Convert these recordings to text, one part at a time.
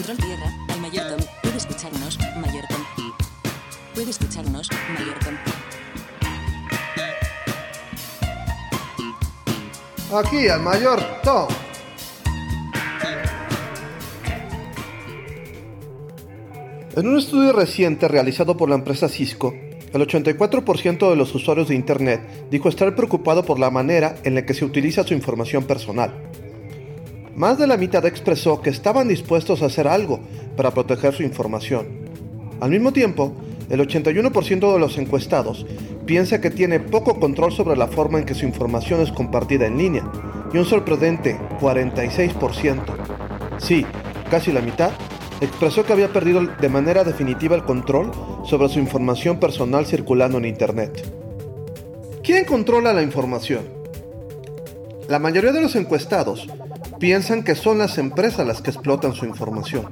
Control tierra, al Mayor Tom. Puede escucharnos, Mayor Tom. Puede escucharnos, Mayor Tom. Aquí al mayor Tom. En un estudio reciente realizado por la empresa Cisco, el 84% de los usuarios de Internet dijo estar preocupado por la manera en la que se utiliza su información personal. Más de la mitad expresó que estaban dispuestos a hacer algo para proteger su información. Al mismo tiempo, el 81% de los encuestados piensa que tiene poco control sobre la forma en que su información es compartida en línea, y un sorprendente 46%, sí, casi la mitad, expresó que había perdido de manera definitiva el control sobre su información personal circulando en Internet. ¿Quién controla la información? La mayoría de los encuestados piensan que son las empresas las que explotan su información.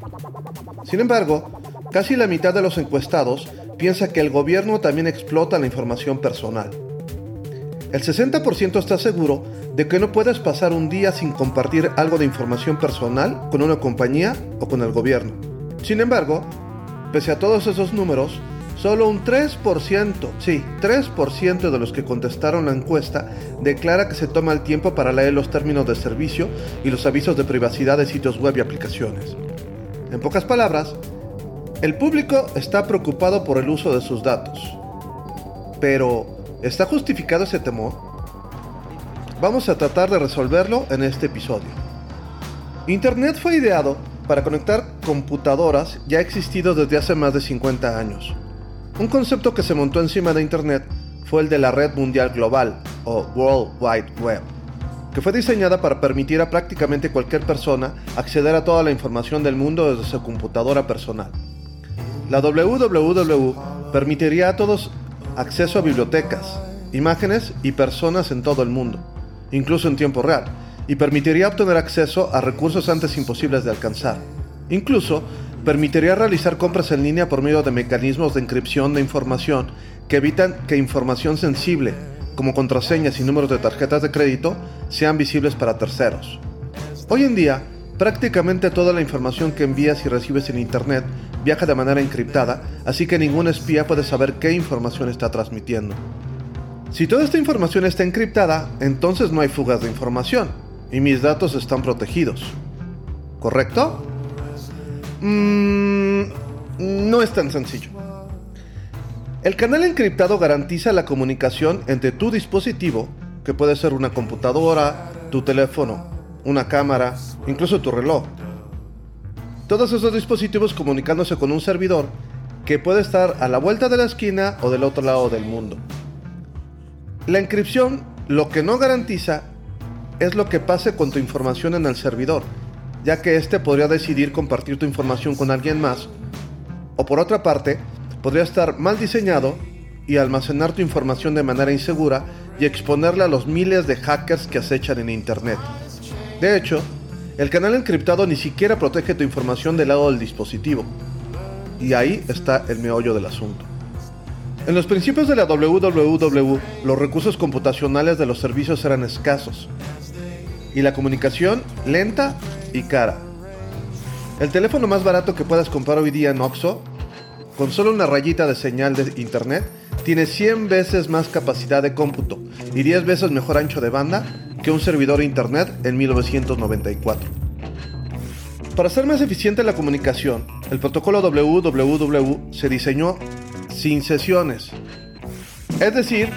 Sin embargo, casi la mitad de los encuestados piensa que el gobierno también explota la información personal. El 60% está seguro de que no puedes pasar un día sin compartir algo de información personal con una compañía o con el gobierno. Sin embargo, pese a todos esos números, solo un 3%, sí, 3% de los que contestaron la encuesta declara que se toma el tiempo para leer los términos de servicio y los avisos de privacidad de sitios web y aplicaciones. En pocas palabras, el público está preocupado por el uso de sus datos. Pero, ¿está justificado ese temor? Vamos a tratar de resolverlo en este episodio. Internet fue ideado para conectar computadoras ya existido desde hace más de 50 años. Un concepto que se montó encima de Internet fue el de la Red Mundial Global, o World Wide Web, que fue diseñada para permitir a prácticamente cualquier persona acceder a toda la información del mundo desde su computadora personal. La WWW permitiría a todos acceso a bibliotecas, imágenes y personas en todo el mundo, incluso en tiempo real, y permitiría obtener acceso a recursos antes imposibles de alcanzar. Incluso permitiría realizar compras en línea por medio de mecanismos de encripción de información que evitan que información sensible, como contraseñas y números de tarjetas de crédito, sean visibles para terceros. Hoy en día, prácticamente toda la información que envías y recibes en Internet viaja de manera encriptada, así que ningún espía puede saber qué información está transmitiendo. Si toda esta información está encriptada, entonces no hay fugas de información, y mis datos están protegidos. ¿Correcto? Mmm, no es tan sencillo. El canal encriptado garantiza la comunicación entre tu dispositivo, que puede ser una computadora, tu teléfono, una cámara, incluso tu reloj, todos esos dispositivos comunicándose con un servidor que puede estar a la vuelta de la esquina o del otro lado del mundo. La encripción lo que no garantiza es lo que pase con tu información en el servidor, ya que éste podría decidir compartir tu información con alguien más, o por otra parte, podría estar mal diseñado y almacenar tu información de manera insegura y exponerla a los miles de hackers que acechan en Internet. De hecho, el canal encriptado ni siquiera protege tu información del lado del dispositivo. Y ahí está el meollo del asunto. En los principios de la WWW, los recursos computacionales de los servicios eran escasos y la comunicación lenta y cara. El teléfono más barato que puedas comprar hoy día en Oxo, con solo una rayita de señal de internet, tiene 100 veces más capacidad de cómputo y 10 veces mejor ancho de banda que un servidor internet en 1994. Para hacer más eficiente la comunicación, el protocolo WWW se diseñó sin sesiones. Es decir,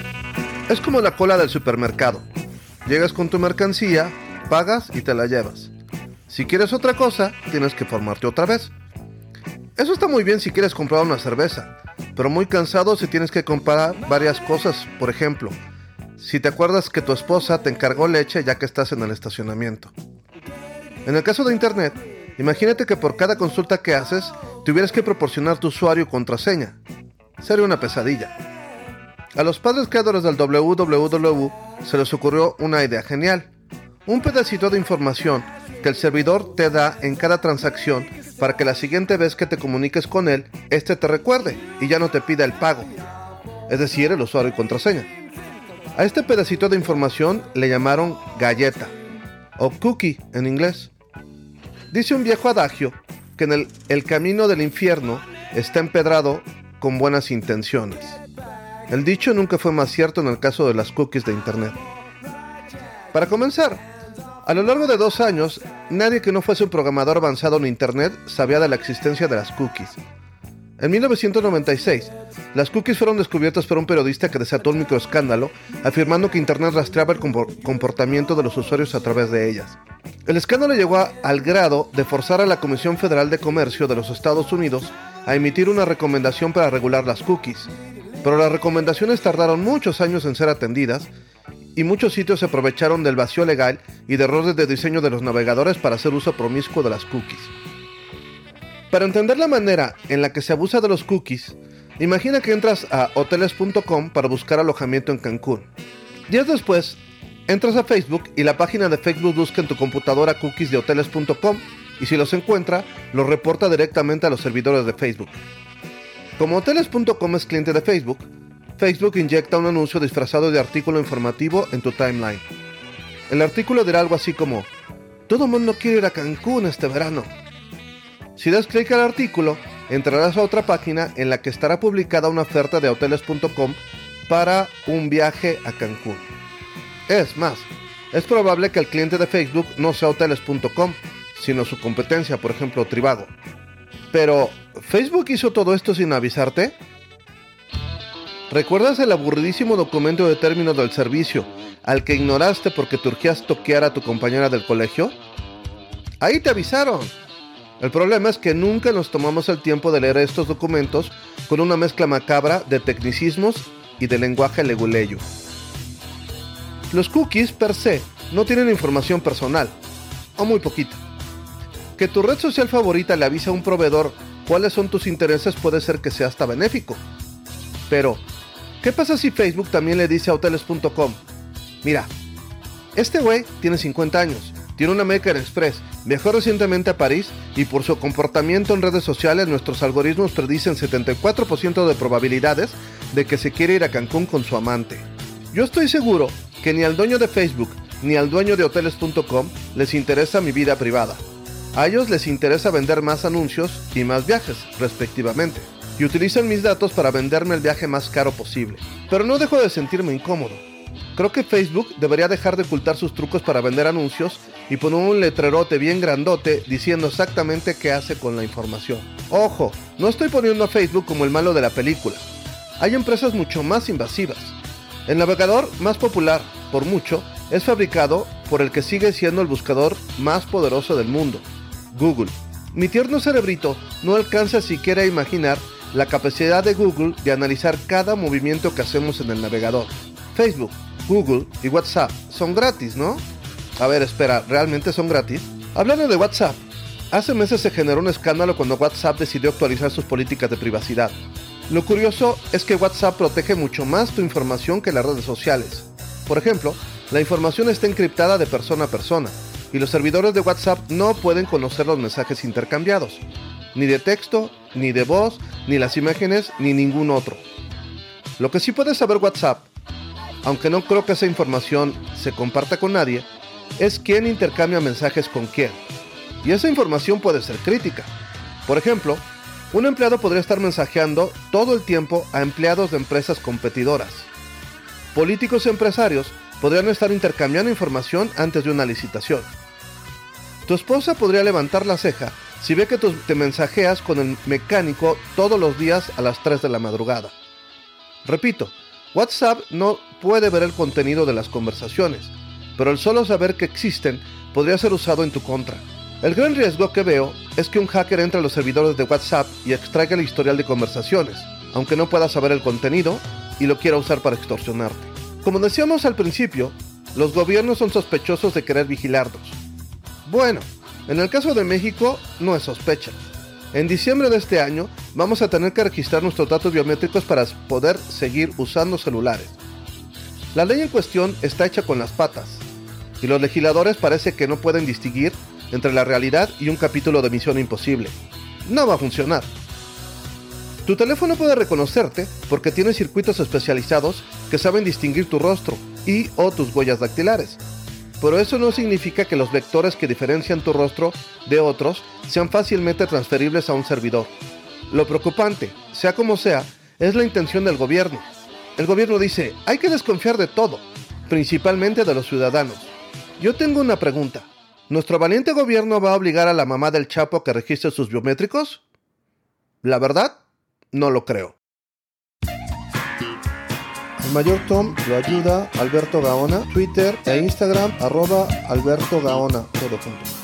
es como la cola del supermercado. Llegas con tu mercancía, pagas y te la llevas. Si quieres otra cosa, tienes que formarte otra vez. Eso está muy bien si quieres comprar una cerveza, pero muy cansado si tienes que comprar varias cosas, por ejemplo, si te acuerdas que tu esposa te encargó leche ya que estás en el estacionamiento. En el caso de Internet, imagínate que por cada consulta que haces, tuvieras que proporcionar tu usuario y contraseña. Sería una pesadilla. A los padres creadores del WWW se les ocurrió una idea genial. Un pedacito de información que el servidor te da en cada transacción para que la siguiente vez que te comuniques con él, éste te recuerde y ya no te pida el pago. Es decir, el usuario y contraseña. A este pedacito de información le llamaron galleta, o cookie en inglés. Dice un viejo adagio que en el, el camino del infierno está empedrado con buenas intenciones. El dicho nunca fue más cierto en el caso de las cookies de Internet. Para comenzar, a lo largo de dos años, nadie que no fuese un programador avanzado en Internet sabía de la existencia de las cookies. En 1996, las cookies fueron descubiertas por un periodista que desató un microescándalo, afirmando que Internet rastreaba el comportamiento de los usuarios a través de ellas. El escándalo llegó al grado de forzar a la Comisión Federal de Comercio de los Estados Unidos a emitir una recomendación para regular las cookies, pero las recomendaciones tardaron muchos años en ser atendidas y muchos sitios se aprovecharon del vacío legal y de errores de diseño de los navegadores para hacer uso promiscuo de las cookies. Para entender la manera en la que se abusa de los cookies, imagina que entras a hoteles.com para buscar alojamiento en Cancún. Días después, entras a Facebook y la página de Facebook busca en tu computadora cookies de hoteles.com y si los encuentra, los reporta directamente a los servidores de Facebook. Como hoteles.com es cliente de Facebook, Facebook inyecta un anuncio disfrazado de artículo informativo en tu timeline. El artículo dirá algo así como, todo mundo quiere ir a Cancún este verano. Si das clic al artículo, entrarás a otra página en la que estará publicada una oferta de hoteles.com para un viaje a Cancún. Es más, es probable que el cliente de Facebook no sea hoteles.com, sino su competencia, por ejemplo, Trivago. Pero, ¿Facebook hizo todo esto sin avisarte? ¿Recuerdas el aburridísimo documento de términos del servicio al que ignoraste porque te urgías toquear a tu compañera del colegio? Ahí te avisaron. El problema es que nunca nos tomamos el tiempo de leer estos documentos con una mezcla macabra de tecnicismos y de lenguaje leguleyo. Los cookies per se no tienen información personal, o muy poquita. Que tu red social favorita le avise a un proveedor cuáles son tus intereses puede ser que sea hasta benéfico. Pero, ¿qué pasa si Facebook también le dice a hoteles.com? Mira, este güey tiene 50 años, tiene una American Express, viajó recientemente a París y por su comportamiento en redes sociales nuestros algoritmos predicen 74% de probabilidades de que se quiere ir a Cancún con su amante. Yo estoy seguro que ni al dueño de Facebook ni al dueño de hoteles.com les interesa mi vida privada. A ellos les interesa vender más anuncios y más viajes, respectivamente, y utilizan mis datos para venderme el viaje más caro posible. Pero no dejo de sentirme incómodo. Creo que Facebook debería dejar de ocultar sus trucos para vender anuncios y poner un letrerote bien grandote diciendo exactamente qué hace con la información. Ojo, no estoy poniendo a Facebook como el malo de la película. Hay empresas mucho más invasivas. El navegador más popular, por mucho, es fabricado por el que sigue siendo el buscador más poderoso del mundo, Google. Mi tierno cerebrito no alcanza siquiera a imaginar la capacidad de Google de analizar cada movimiento que hacemos en el navegador. Facebook, Google y WhatsApp son gratis, ¿no? A ver, espera, ¿realmente son gratis? Hablando de WhatsApp, hace meses se generó un escándalo cuando WhatsApp decidió actualizar sus políticas de privacidad. Lo curioso es que WhatsApp protege mucho más tu información que las redes sociales. Por ejemplo, la información está encriptada de persona a persona y los servidores de WhatsApp no pueden conocer los mensajes intercambiados, ni de texto, ni de voz, ni las imágenes, ni ningún otro. Lo que sí puede saber WhatsApp aunque no creo que esa información se comparta con nadie, es quién intercambia mensajes con quién. Y esa información puede ser crítica. Por ejemplo, un empleado podría estar mensajeando todo el tiempo a empleados de empresas competidoras. Políticos y empresarios podrían estar intercambiando información antes de una licitación. Tu esposa podría levantar la ceja si ve que te mensajeas con el mecánico todos los días a las 3 de la madrugada. Repito, WhatsApp no puede ver el contenido de las conversaciones, pero el solo saber que existen podría ser usado en tu contra. El gran riesgo que veo es que un hacker entre a los servidores de WhatsApp y extraiga el historial de conversaciones, aunque no pueda saber el contenido y lo quiera usar para extorsionarte. Como decíamos al principio, los gobiernos son sospechosos de querer vigilarnos. Bueno, en el caso de México no es sospecha. En diciembre de este año vamos a tener que registrar nuestros datos biométricos para poder seguir usando celulares. La ley en cuestión está hecha con las patas, y los legisladores parece que no pueden distinguir entre la realidad y un capítulo de Misión Imposible. No va a funcionar. Tu teléfono puede reconocerte porque tiene circuitos especializados que saben distinguir tu rostro y o tus huellas dactilares. Pero eso no significa que los vectores que diferencian tu rostro de otros sean fácilmente transferibles a un servidor. Lo preocupante, sea como sea, es la intención del gobierno. El gobierno dice, hay que desconfiar de todo, principalmente de los ciudadanos. Yo tengo una pregunta. ¿Nuestro valiente gobierno va a obligar a la mamá del Chapo a que registre sus biométricos? La verdad, no lo creo. Mayor Tom lo ayuda Alberto Gaona, Twitter e Instagram arroba Alberto Gaona, todo junto.